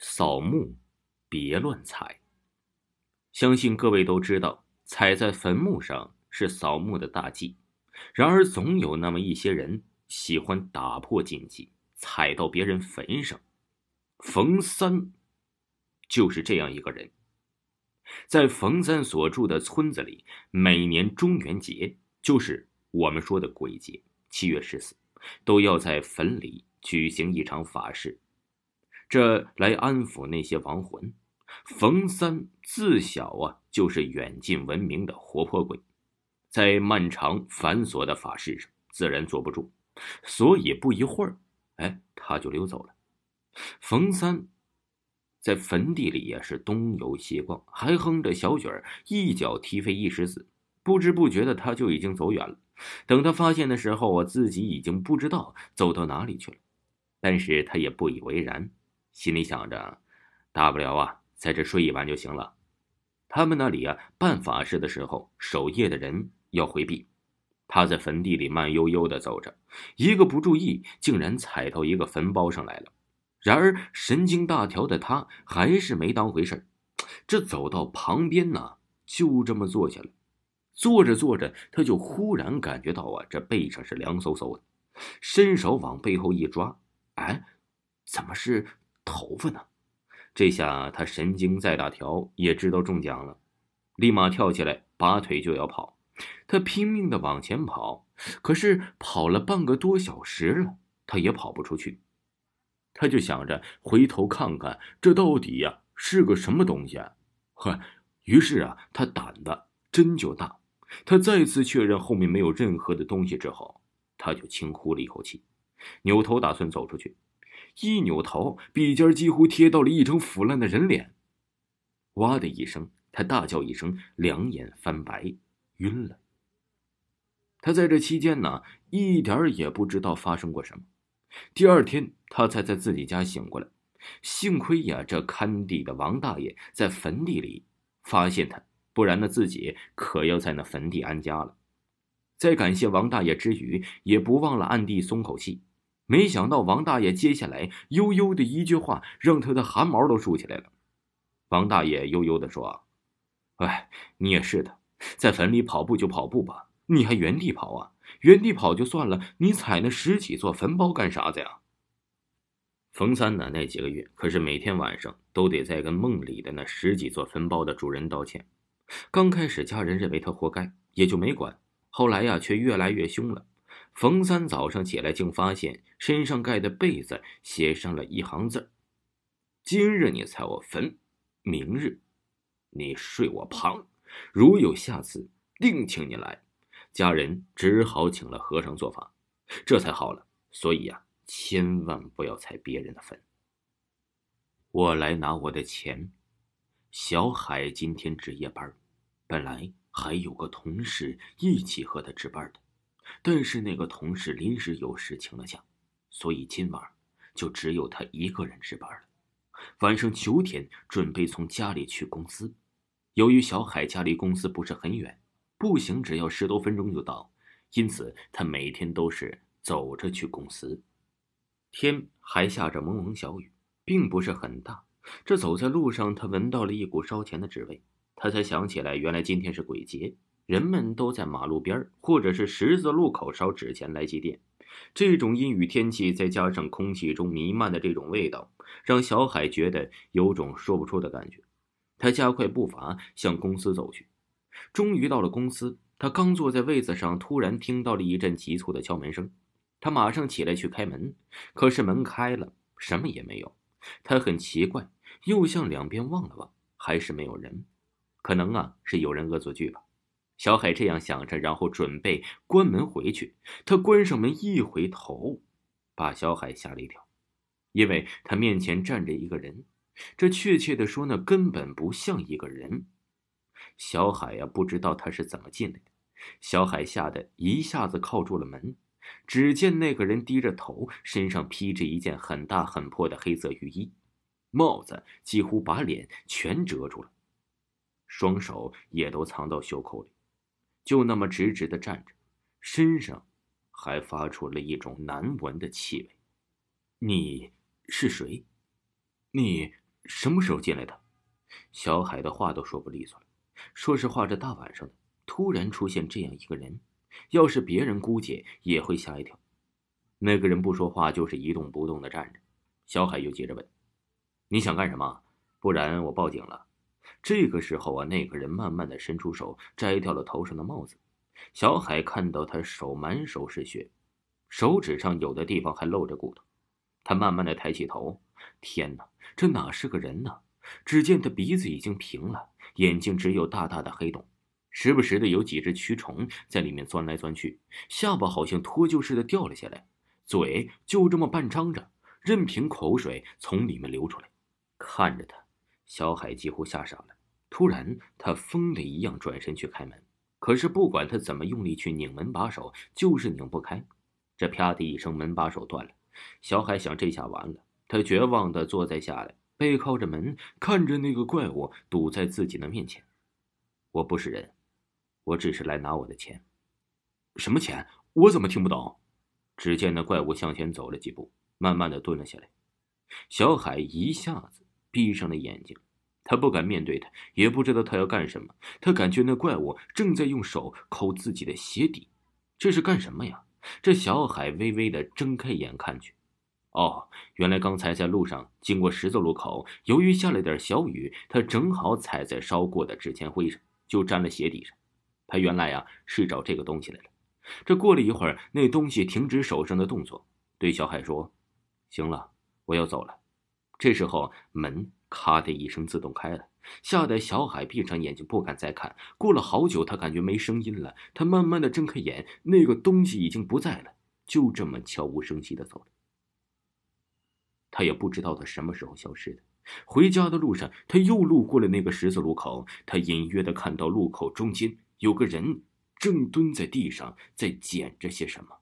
扫墓，别乱踩。相信各位都知道，踩在坟墓上是扫墓的大忌。然而，总有那么一些人喜欢打破禁忌，踩到别人坟上。冯三就是这样一个人。在冯三所住的村子里，每年中元节，就是我们说的鬼节，七月十四，都要在坟里举行一场法事。这来安抚那些亡魂。冯三自小啊就是远近闻名的活泼鬼，在漫长繁琐的法事上自然坐不住，所以不一会儿，哎，他就溜走了。冯三在坟地里也是东游西逛，还哼着小曲儿，一脚踢飞一石子。不知不觉的，他就已经走远了。等他发现的时候，我自己已经不知道走到哪里去了，但是他也不以为然。心里想着，大不了啊，在这睡一晚就行了。他们那里啊，办法事的时候，守夜的人要回避。他在坟地里慢悠悠的走着，一个不注意，竟然踩到一个坟包上来了。然而神经大条的他还是没当回事这走到旁边呢，就这么坐下了。坐着坐着，他就忽然感觉到啊，这背上是凉飕飕的，伸手往背后一抓，哎，怎么是？头发呢？这下他神经再大条也知道中奖了，立马跳起来，拔腿就要跑。他拼命的往前跑，可是跑了半个多小时了，他也跑不出去。他就想着回头看看，这到底呀是个什么东西啊？呵，于是啊，他胆子真就大。他再次确认后面没有任何的东西之后，他就轻呼了一口气，扭头打算走出去。一扭头，笔尖几乎贴到了一张腐烂的人脸。哇的一声，他大叫一声，两眼翻白，晕了。他在这期间呢，一点也不知道发生过什么。第二天，他才在自己家醒过来。幸亏呀，这看地的王大爷在坟地里发现他，不然呢，自己可要在那坟地安家了。在感谢王大爷之余，也不忘了暗地松口气。没想到王大爷接下来悠悠的一句话，让他的汗毛都竖起来了。王大爷悠悠的说：“哎，你也是的，在坟里跑步就跑步吧，你还原地跑啊？原地跑就算了，你踩那十几座坟包干啥子呀？”冯三呢，那几个月可是每天晚上都得在跟梦里的那十几座坟包的主人道歉。刚开始家人认为他活该，也就没管，后来呀，却越来越凶了。冯三早上起来，竟发现身上盖的被子写上了一行字：“今日你踩我坟，明日你睡我旁，如有下次，定请你来。”家人只好请了和尚做法，这才好了。所以呀，千万不要踩别人的坟。我来拿我的钱。小海今天值夜班，本来还有个同事一起和他值班的。但是那个同事临时有事请了假，所以今晚就只有他一个人值班了。晚上九点准备从家里去公司，由于小海家离公司不是很远，步行只要十多分钟就到，因此他每天都是走着去公司。天还下着蒙蒙小雨，并不是很大。这走在路上，他闻到了一股烧钱的纸味，他才想起来，原来今天是鬼节。人们都在马路边或者是十字路口烧纸钱来祭奠。这种阴雨天气，再加上空气中弥漫的这种味道，让小海觉得有种说不出的感觉。他加快步伐向公司走去。终于到了公司，他刚坐在位子上，突然听到了一阵急促的敲门声。他马上起来去开门，可是门开了，什么也没有。他很奇怪，又向两边望了望，还是没有人。可能啊，是有人恶作剧吧。小海这样想着，然后准备关门回去。他关上门，一回头，把小海吓了一跳，因为他面前站着一个人。这确切的说，那根本不像一个人。小海呀，不知道他是怎么进来的。小海吓得一下子靠住了门。只见那个人低着头，身上披着一件很大很破的黑色雨衣，帽子几乎把脸全遮住了，双手也都藏到袖口里。就那么直直的站着，身上还发出了一种难闻的气味。你是谁？你什么时候进来的？小海的话都说不利索了。说实话，这大晚上的突然出现这样一个人，要是别人估计也会吓一跳。那个人不说话，就是一动不动的站着。小海又接着问：“你想干什么？不然我报警了。”这个时候啊，那个人慢慢的伸出手，摘掉了头上的帽子。小海看到他手满手是血，手指上有的地方还露着骨头。他慢慢的抬起头，天哪，这哪是个人呢？只见他鼻子已经平了，眼睛只有大大的黑洞，时不时的有几只蛆虫在里面钻来钻去，下巴好像脱臼似的掉了下来，嘴就这么半张着，任凭口水从里面流出来。看着他，小海几乎吓傻了。突然，他疯了一样转身去开门，可是不管他怎么用力去拧门把手，就是拧不开。这啪的一声，门把手断了。小海想，这下完了。他绝望的坐在下来。背靠着门，看着那个怪物堵在自己的面前。我不是人，我只是来拿我的钱。什么钱？我怎么听不懂？只见那怪物向前走了几步，慢慢的蹲了下来。小海一下子闭上了眼睛，他不敢面对他，也不知道他要干什么。他感觉那怪物正在用手抠自己的鞋底，这是干什么呀？这小海微微的睁开眼看去。哦，原来刚才在路上经过十字路口，由于下了点小雨，他正好踩在烧过的纸钱灰上，就沾了鞋底上。他原来呀是找这个东西来了。这过了一会儿，那东西停止手上的动作，对小海说：“行了，我要走了。”这时候门咔的一声自动开了，吓得小海闭上眼睛不敢再看。过了好久，他感觉没声音了，他慢慢的睁开眼，那个东西已经不在了，就这么悄无声息的走了。他也不知道他什么时候消失的。回家的路上，他又路过了那个十字路口。他隐约的看到路口中间有个人正蹲在地上，在捡着些什么。